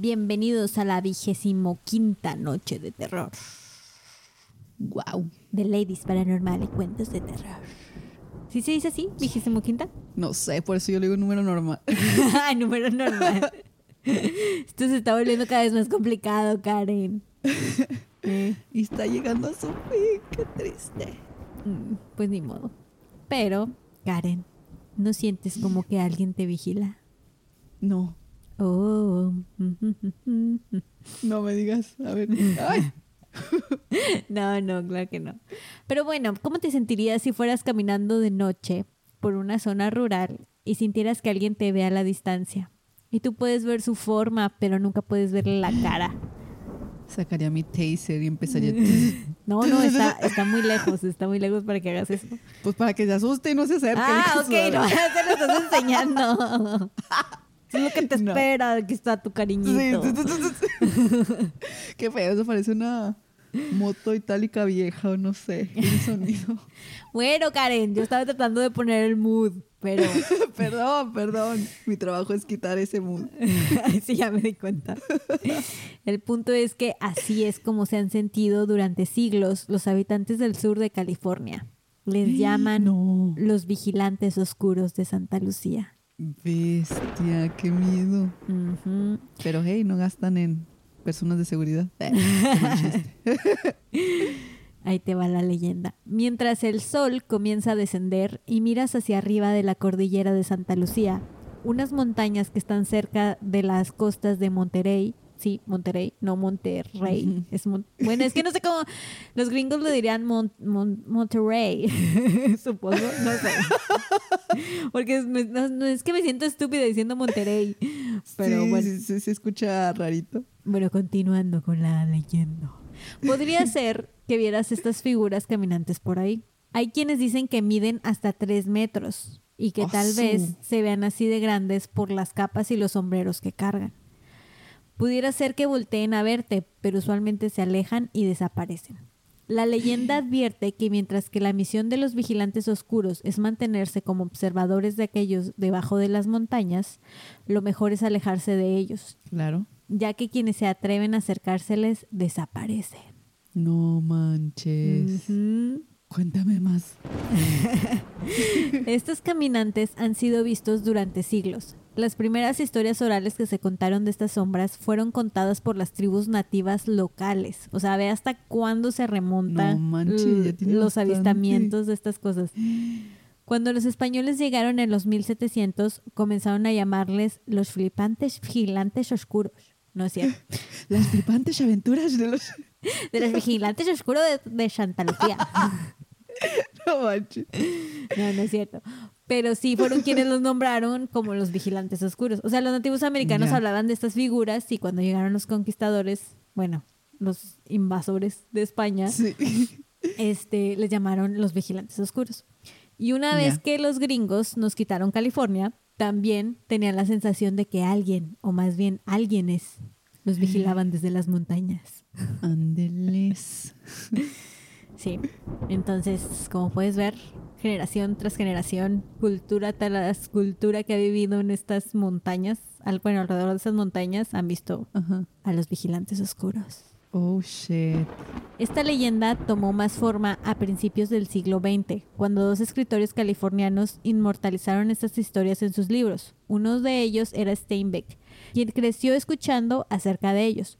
Bienvenidos a la vigésimo quinta noche de terror. Wow. De Ladies Paranormal y Cuentos de Terror. ¿Sí se dice así? ¿Vigésimo quinta? No sé, por eso yo le digo número normal. Ay, número normal. Esto se está volviendo cada vez más complicado, Karen. Eh, Y está llegando a su fin, qué triste. mm, pues ni modo. Pero, Karen, ¿no sientes como que alguien te vigila? No, Oh. no me digas. A ver. Ay. No, no, claro que no. Pero bueno, ¿cómo te sentirías si fueras caminando de noche por una zona rural y sintieras que alguien te ve a la distancia? Y tú puedes ver su forma, pero nunca puedes verle la cara. Sacaría mi taser y empezaría. No, no, está, está muy lejos, está muy lejos para que hagas eso. Pues para que se asuste y no se acerque. Ah, ok, no, ya te lo estás enseñando. Es lo que te No. espera, aquí está tu cariñito. sí. Qué feo, eso parece una moto itálica vieja o no sé. El sonido. Bueno, Karen, yo estaba tratando de poner el mood, pero perdón, perdón. Mi trabajo es quitar ese mood. sí, ya me di cuenta. El punto es que así es como se han sentido durante siglos los habitantes del sur de California. Les llaman No. los vigilantes oscuros de Santa Lucía. Bestia, qué miedo. Pero hey, no gastan en personas de seguridad. Ahí te va la leyenda. Mientras el sol comienza a descender y miras hacia arriba de la cordillera de Santa Lucía, unas montañas que están cerca de las costas de Monterrey, sí, Monterrey, no Monterrey, es Mon- bueno, es que no sé cómo, los gringos le dirían Mon- Mon- Monterrey, supongo, no sé. Porque es, no, no, es que me siento estúpida diciendo Monterrey, pero sí, bueno. sí, sí, se escucha rarito. Bueno, continuando con la leyenda. Podría ser que vieras estas figuras caminantes por ahí. Hay quienes dicen que miden hasta tres metros y que tal ¡Asu! vez se vean así de grandes por las capas y los sombreros que cargan. Pudiera ser que volteen a verte, pero usualmente se alejan y desaparecen. La leyenda advierte que mientras que la misión de los vigilantes oscuros es mantenerse como observadores de aquellos debajo de las montañas, lo mejor es alejarse de ellos, Claro. ya que quienes se atreven a acercárseles desaparecen. No manches. Cuéntame más. Estos caminantes han sido vistos durante siglos. Las primeras historias orales que se contaron de estas sombras fueron contadas por las tribus nativas locales. O sea, ve hasta cuándo se remontan No los bastante. avistamientos de estas cosas. Cuando los españoles llegaron en los 1700, comenzaron a llamarles los flipantes vigilantes oscuros. No es cierto. Las flipantes aventuras de los. De los vigilantes oscuros de, de Santa Lucía. No manches. No, no es cierto. Pero sí fueron quienes los nombraron como los vigilantes oscuros. O sea, los nativos americanos Ya. hablaban de estas figuras y cuando llegaron los conquistadores, bueno, los invasores de España, Sí. este, les llamaron los vigilantes oscuros. Y una vez Ya. que los gringos nos quitaron California, también tenían la sensación de que alguien, o más bien alguienes, los vigilaban desde las montañas. Ándeles. Sí, entonces, como puedes ver, generación tras generación, cultura tras cultura que ha vivido en estas montañas, al, bueno, alrededor de esas montañas, han visto a los vigilantes oscuros. Oh shit. Esta leyenda tomó más forma a principios del siglo XX, cuando dos escritores californianos inmortalizaron estas historias en sus libros. Uno de ellos era Steinbeck, quien creció escuchando acerca de ellos.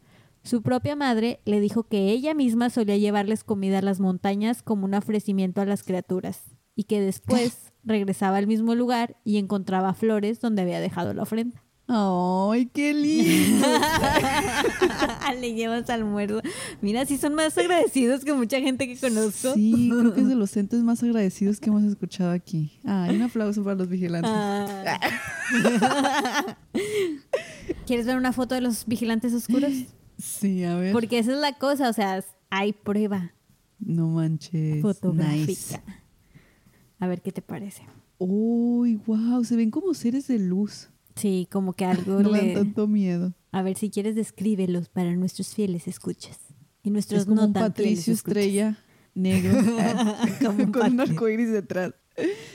Su propia madre le dijo que ella misma solía llevarles comida a las montañas como un ofrecimiento a las criaturas, y que después regresaba al mismo lugar y encontraba flores donde había dejado la ofrenda. Ay, qué lindo. Le llevas almuerzo. Mira, sí son más agradecidos que mucha gente que conozco. Sí, creo que es de los entes más agradecidos que hemos escuchado aquí. Ah, un aplauso para los vigilantes. Ah. ¿Quieres ver una foto de los vigilantes oscuros? Sí, a ver. Porque esa es la cosa, o sea, hay prueba No manches. fotográfica. Nice. A ver qué te parece. Uy, wow, se ven como seres de luz. Sí, como que algo No le... dan tanto miedo. A ver, si quieres, descríbelos para nuestros fieles escuchas. Y nuestros Es como no un tan Patricio. Estrella negro Como un con un arcoíris detrás.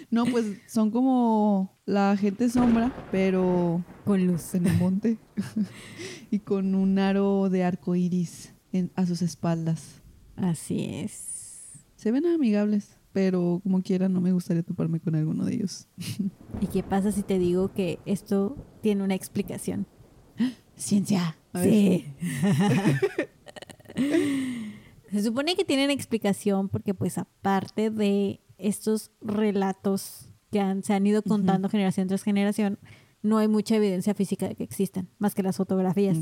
No, pues son como la gente sombra, pero Con luz. en el monte y con un aro de arco iris en- a sus espaldas. Así es. Se ven amigables, pero como quiera no me gustaría toparme con alguno de ellos. ¿Y qué pasa si te digo que esto tiene una explicación? Ciencia. Sí. Se supone que tienen explicación porque pues aparte de estos relatos que han- se han ido contando generación tras generación, no hay mucha evidencia física de que existen, más que las fotografías.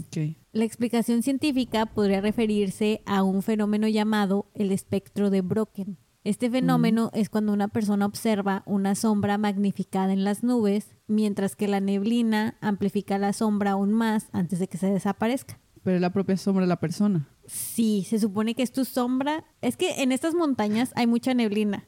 La explicación científica podría referirse a un fenómeno llamado el espectro de Brocken. Este fenómeno es cuando una persona observa una sombra magnificada en las nubes, mientras que la neblina amplifica la sombra aún más antes de que se desaparezca. Pero es la propia sombra de la persona. Sí, se supone que es tu sombra. Es que en estas montañas hay mucha neblina.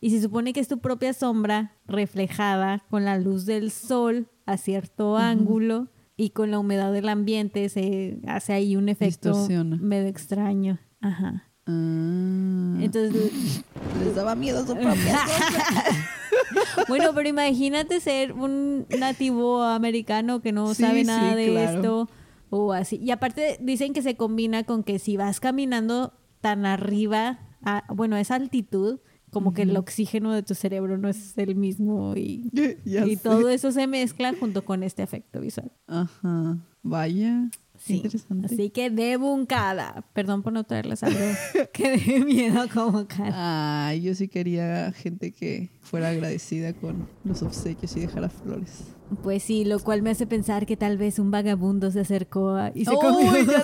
Y se supone que es tu propia sombra reflejada con la luz del sol a cierto ángulo y con la humedad del ambiente se hace ahí un efecto Distorsiona. medio extraño. Ajá. Ah. Entonces, les daba miedo su propia sombra. bueno, pero imagínate ser un nativo americano que no Sí, sabe sí, nada de claro. esto o así. Y aparte dicen que se combina con que si vas caminando tan arriba, a, bueno, a esa altitud, como que el oxígeno de tu cerebro no es el mismo y, todo eso se mezcla junto con este efecto visual. Ajá. Vaya. Sí. interesante. Así que debuncada. Perdón por no traerles algo que dé miedo como cara. Ay, yo sí quería gente que fuera agradecida con los obsequios y dejara flores. Pues sí, lo cual me hace pensar que tal vez un vagabundo se acercó a- y se Uy, comió la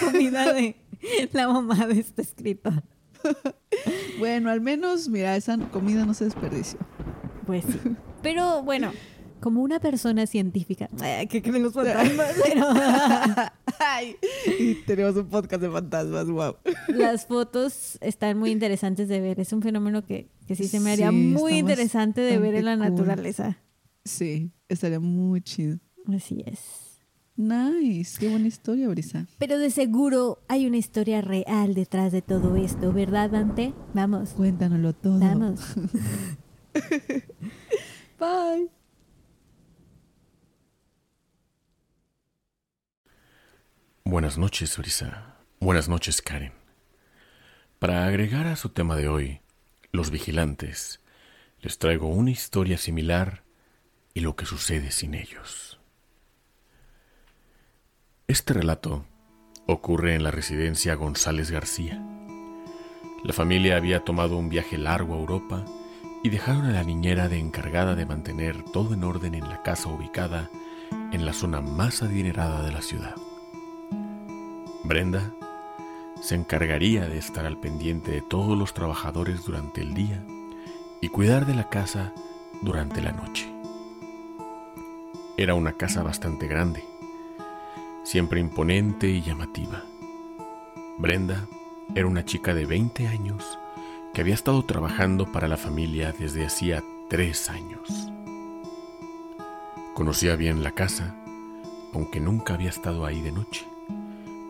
comida de la mamá de este escritor. Bueno, al menos, mira, esa comida no se desperdició. Pues sí. Pero bueno, como una persona científica, ay, que creen los fantasmas, pero Ay, y tenemos un podcast de fantasmas, wow. las fotos están muy interesantes de ver. Es un fenómeno que, que sí se me haría Sí, muy interesante de ver en la cool. naturaleza. Sí, estaría muy chido. Así es. Nice, qué buena historia, Brisa. Pero de seguro hay una historia real detrás de todo esto, ¿verdad, Dante? Vamos. Cuéntanoslo todo. Vamos. Bye. Buenas noches, Brisa. Buenas noches, Karen. Para agregar a su tema de hoy, los vigilantes, les traigo una historia similar y lo que sucede sin ellos. Este relato ocurre en la residencia González García. La familia había tomado un viaje largo a Europa y dejaron a la niñera de encargada de mantener todo en orden en la casa ubicada en la zona más adinerada de la ciudad. Brenda se encargaría de estar al pendiente de todos los trabajadores durante el día y cuidar de la casa durante la noche. Era una casa bastante grande, siempre imponente y llamativa. Brenda era una chica de 20 años que había estado trabajando para la familia desde hacía tres años. Conocía bien la casa, aunque nunca había estado ahí de noche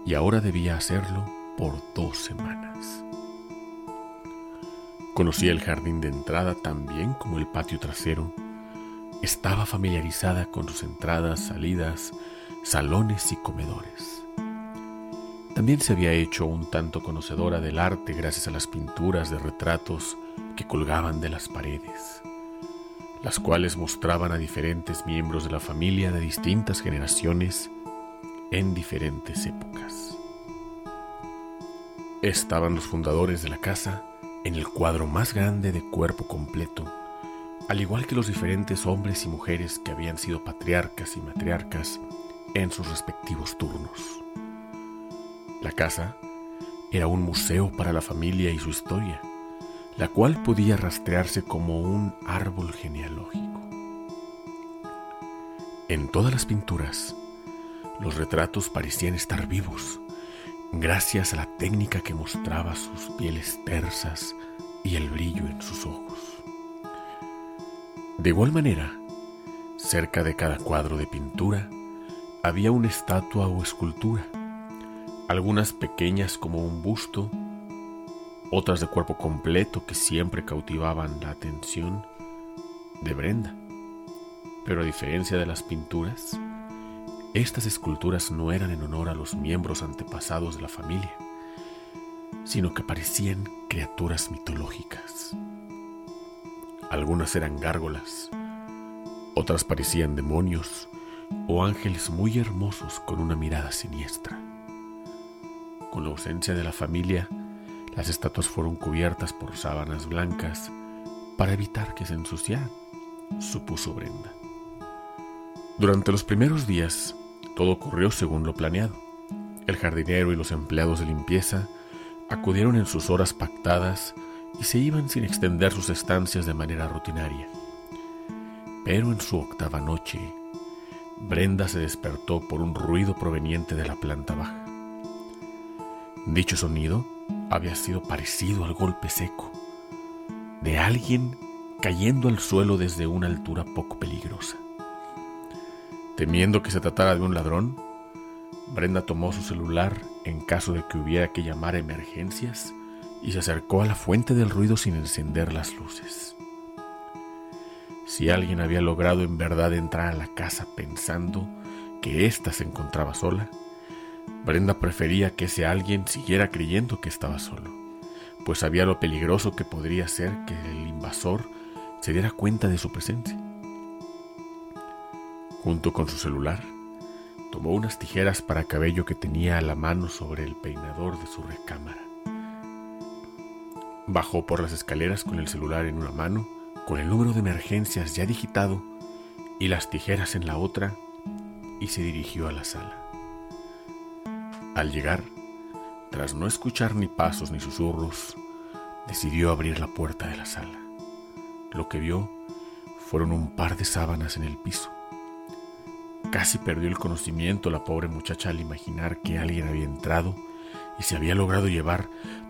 y ahora debía hacerlo por dos semanas. Conocía el jardín de entrada tan bien como el patio trasero. Estaba familiarizada con sus entradas, salidas, salones y comedores. También se había hecho un tanto conocedora del arte gracias a las pinturas de retratos que colgaban de las paredes, las cuales mostraban a diferentes miembros de la familia de distintas generaciones en diferentes épocas. Estaban los fundadores de la casa en el cuadro más grande de cuerpo completo, al igual que los diferentes hombres y mujeres que habían sido patriarcas y matriarcas en sus respectivos turnos. La casa era un museo para la familia y su historia, la cual podía rastrearse como un árbol genealógico. En todas las pinturas, los retratos parecían estar vivos, gracias a la técnica que mostraba sus pieles tersas y el brillo en sus ojos. De igual manera, cerca de cada cuadro de pintura había una estatua o escultura, algunas pequeñas como un busto, otras de cuerpo completo que siempre cautivaban la atención de Brenda. Pero a diferencia de las pinturas, estas esculturas no eran en honor a los miembros antepasados de la familia, sino que parecían criaturas mitológicas. Algunas eran gárgolas, otras parecían demonios o ángeles muy hermosos con una mirada siniestra. Con la ausencia de la familia, las estatuas fueron cubiertas por sábanas blancas para evitar que se ensuciaran, supuso Brenda. Durante los primeros días, todo ocurrió según lo planeado. El jardinero y los empleados de limpieza acudieron en sus horas pactadas y se iban sin extender sus estancias de manera rutinaria. Pero en su octava noche, Brenda se despertó por un ruido proveniente de la planta baja. Dicho sonido había sido parecido al golpe seco de alguien cayendo al suelo desde una altura poco peligrosa. Temiendo que se tratara de un ladrón, Brenda tomó su celular en caso de que hubiera que llamar emergencias y se acercó a la fuente del ruido sin encender las luces. Si alguien había logrado en verdad entrar a la casa pensando que ésta se encontraba sola, Brenda prefería que ese alguien siguiera creyendo que estaba solo, pues sabía lo peligroso que podría ser que el invasor se diera cuenta de su presencia. Junto con su celular, tomó unas tijeras para cabello que tenía a la mano sobre el peinador de su recámara. Bajó por las escaleras con el celular en una mano, con el número de emergencias ya digitado y las tijeras en la otra, y se dirigió a la sala. Al llegar, tras no escuchar ni pasos ni susurros, decidió abrir la puerta de la sala. Lo que vio fueron un par de sábanas en el piso. Casi perdió el conocimiento la pobre muchacha al imaginar que alguien había entrado y se había logrado llevar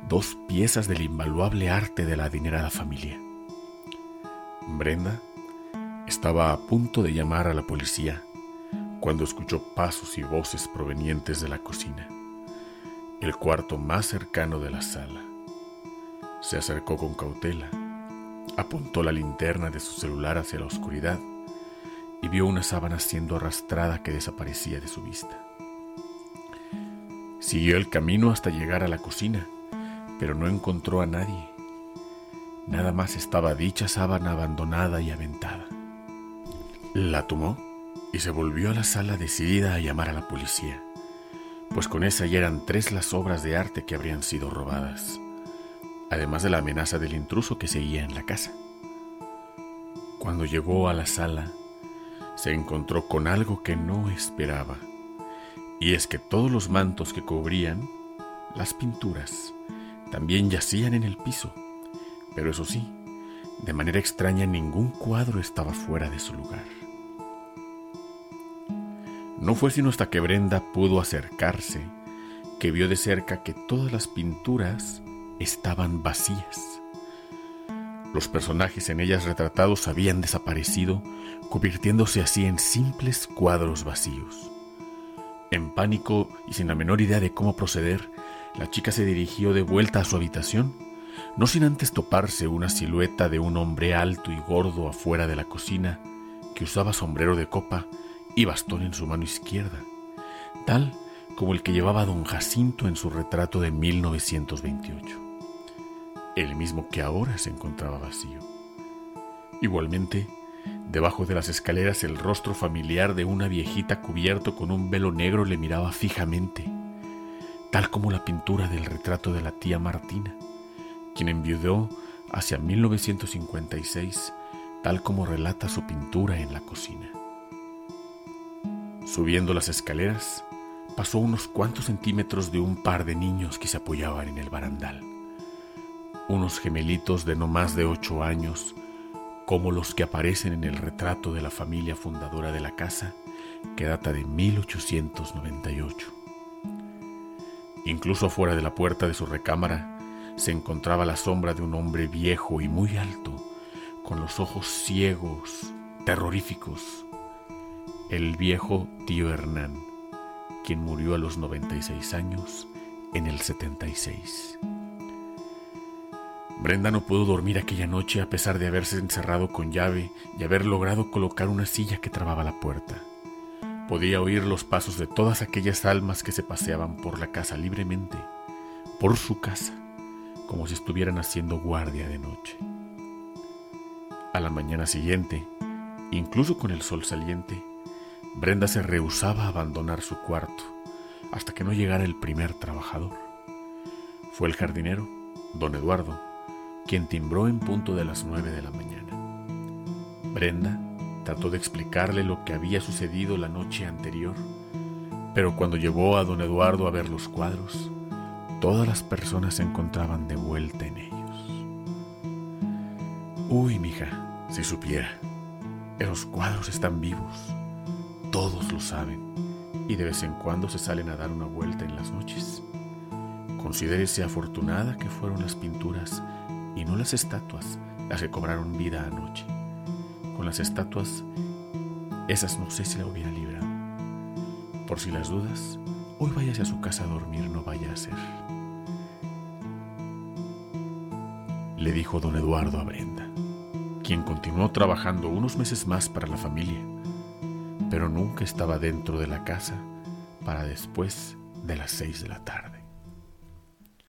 dos piezas del invaluable arte de la adinerada familia. Brenda estaba a punto de llamar a la policía cuando escuchó pasos y voces provenientes de la cocina, el cuarto más cercano de la sala. Se acercó con cautela, apuntó la linterna de su celular hacia la oscuridad y vio una sábana siendo arrastrada que desaparecía de su vista. Siguió el camino hasta llegar a la cocina, pero no encontró a nadie. Nada más estaba dicha sábana abandonada y aventada. La tomó y se volvió a la sala decidida a llamar a la policía, pues con esa ya eran tres las obras de arte que habrían sido robadas, además de la amenaza del intruso que seguía en la casa. Cuando llegó a la sala, se encontró con algo que no esperaba, y es que todos los mantos que cubrían las pinturas también yacían en el piso, pero eso sí, de manera extraña ningún cuadro estaba fuera de su lugar. No fue sino hasta que Brenda pudo acercarse que vio de cerca que todas las pinturas estaban vacías. Los personajes en ellas retratados habían desaparecido, convirtiéndose así en simples cuadros vacíos. En pánico y sin la menor idea de cómo proceder, la chica se dirigió de vuelta a su habitación, no sin antes toparse una silueta de un hombre alto y gordo afuera de la cocina, que usaba sombrero de copa y bastón en su mano izquierda, tal como el que llevaba don Jacinto en su retrato de 1928, el mismo que ahora se encontraba vacío. Igualmente, debajo de las escaleras el rostro familiar de una viejita cubierto con un velo negro le miraba fijamente, tal como la pintura del retrato de la tía Martina, quien enviudó hacia 1956, tal como relata su pintura en la cocina. Subiendo las escaleras, pasó unos cuantos centímetros de un par de niños que se apoyaban en el barandal. Unos gemelitos de no más de ocho años, como los que aparecen en el retrato de la familia fundadora de la casa, que data de 1898. Incluso fuera de la puerta de su recámara se encontraba la sombra de un hombre viejo y muy alto, con los ojos ciegos, terroríficos, el viejo tío Hernán, quien murió a los 96 años en el 76. Brenda no pudo dormir aquella noche a pesar de haberse encerrado con llave y haber logrado colocar una silla que trababa la puerta. Podía oír los pasos de todas aquellas almas que se paseaban por la casa libremente, por su casa, como si estuvieran haciendo guardia de noche. A la mañana siguiente, incluso con el sol saliente, Brenda se rehusaba a abandonar su cuarto hasta que no llegara el primer trabajador. Fue el jardinero, don Eduardo, quien timbró en punto de las nueve de la mañana. Brenda trató de explicarle lo que había sucedido la noche anterior, pero cuando llevó a don Eduardo a ver los cuadros, todas las personas se encontraban de vuelta en ellos. Uy, mija, si supiera, esos cuadros están vivos, todos lo saben, y de vez en cuando se salen a dar una vuelta en las noches. Considérese afortunada que fueron las pinturas y no las estatuas las que cobraron vida anoche. Con las estatuas, esas no sé si la hubiera librado. Por si las dudas, hoy váyase a su casa a dormir, no vaya a ser. Le dijo don Eduardo a Brenda, quien continuó trabajando unos meses más para la familia, pero nunca estaba dentro de la casa para después de las seis de la tarde.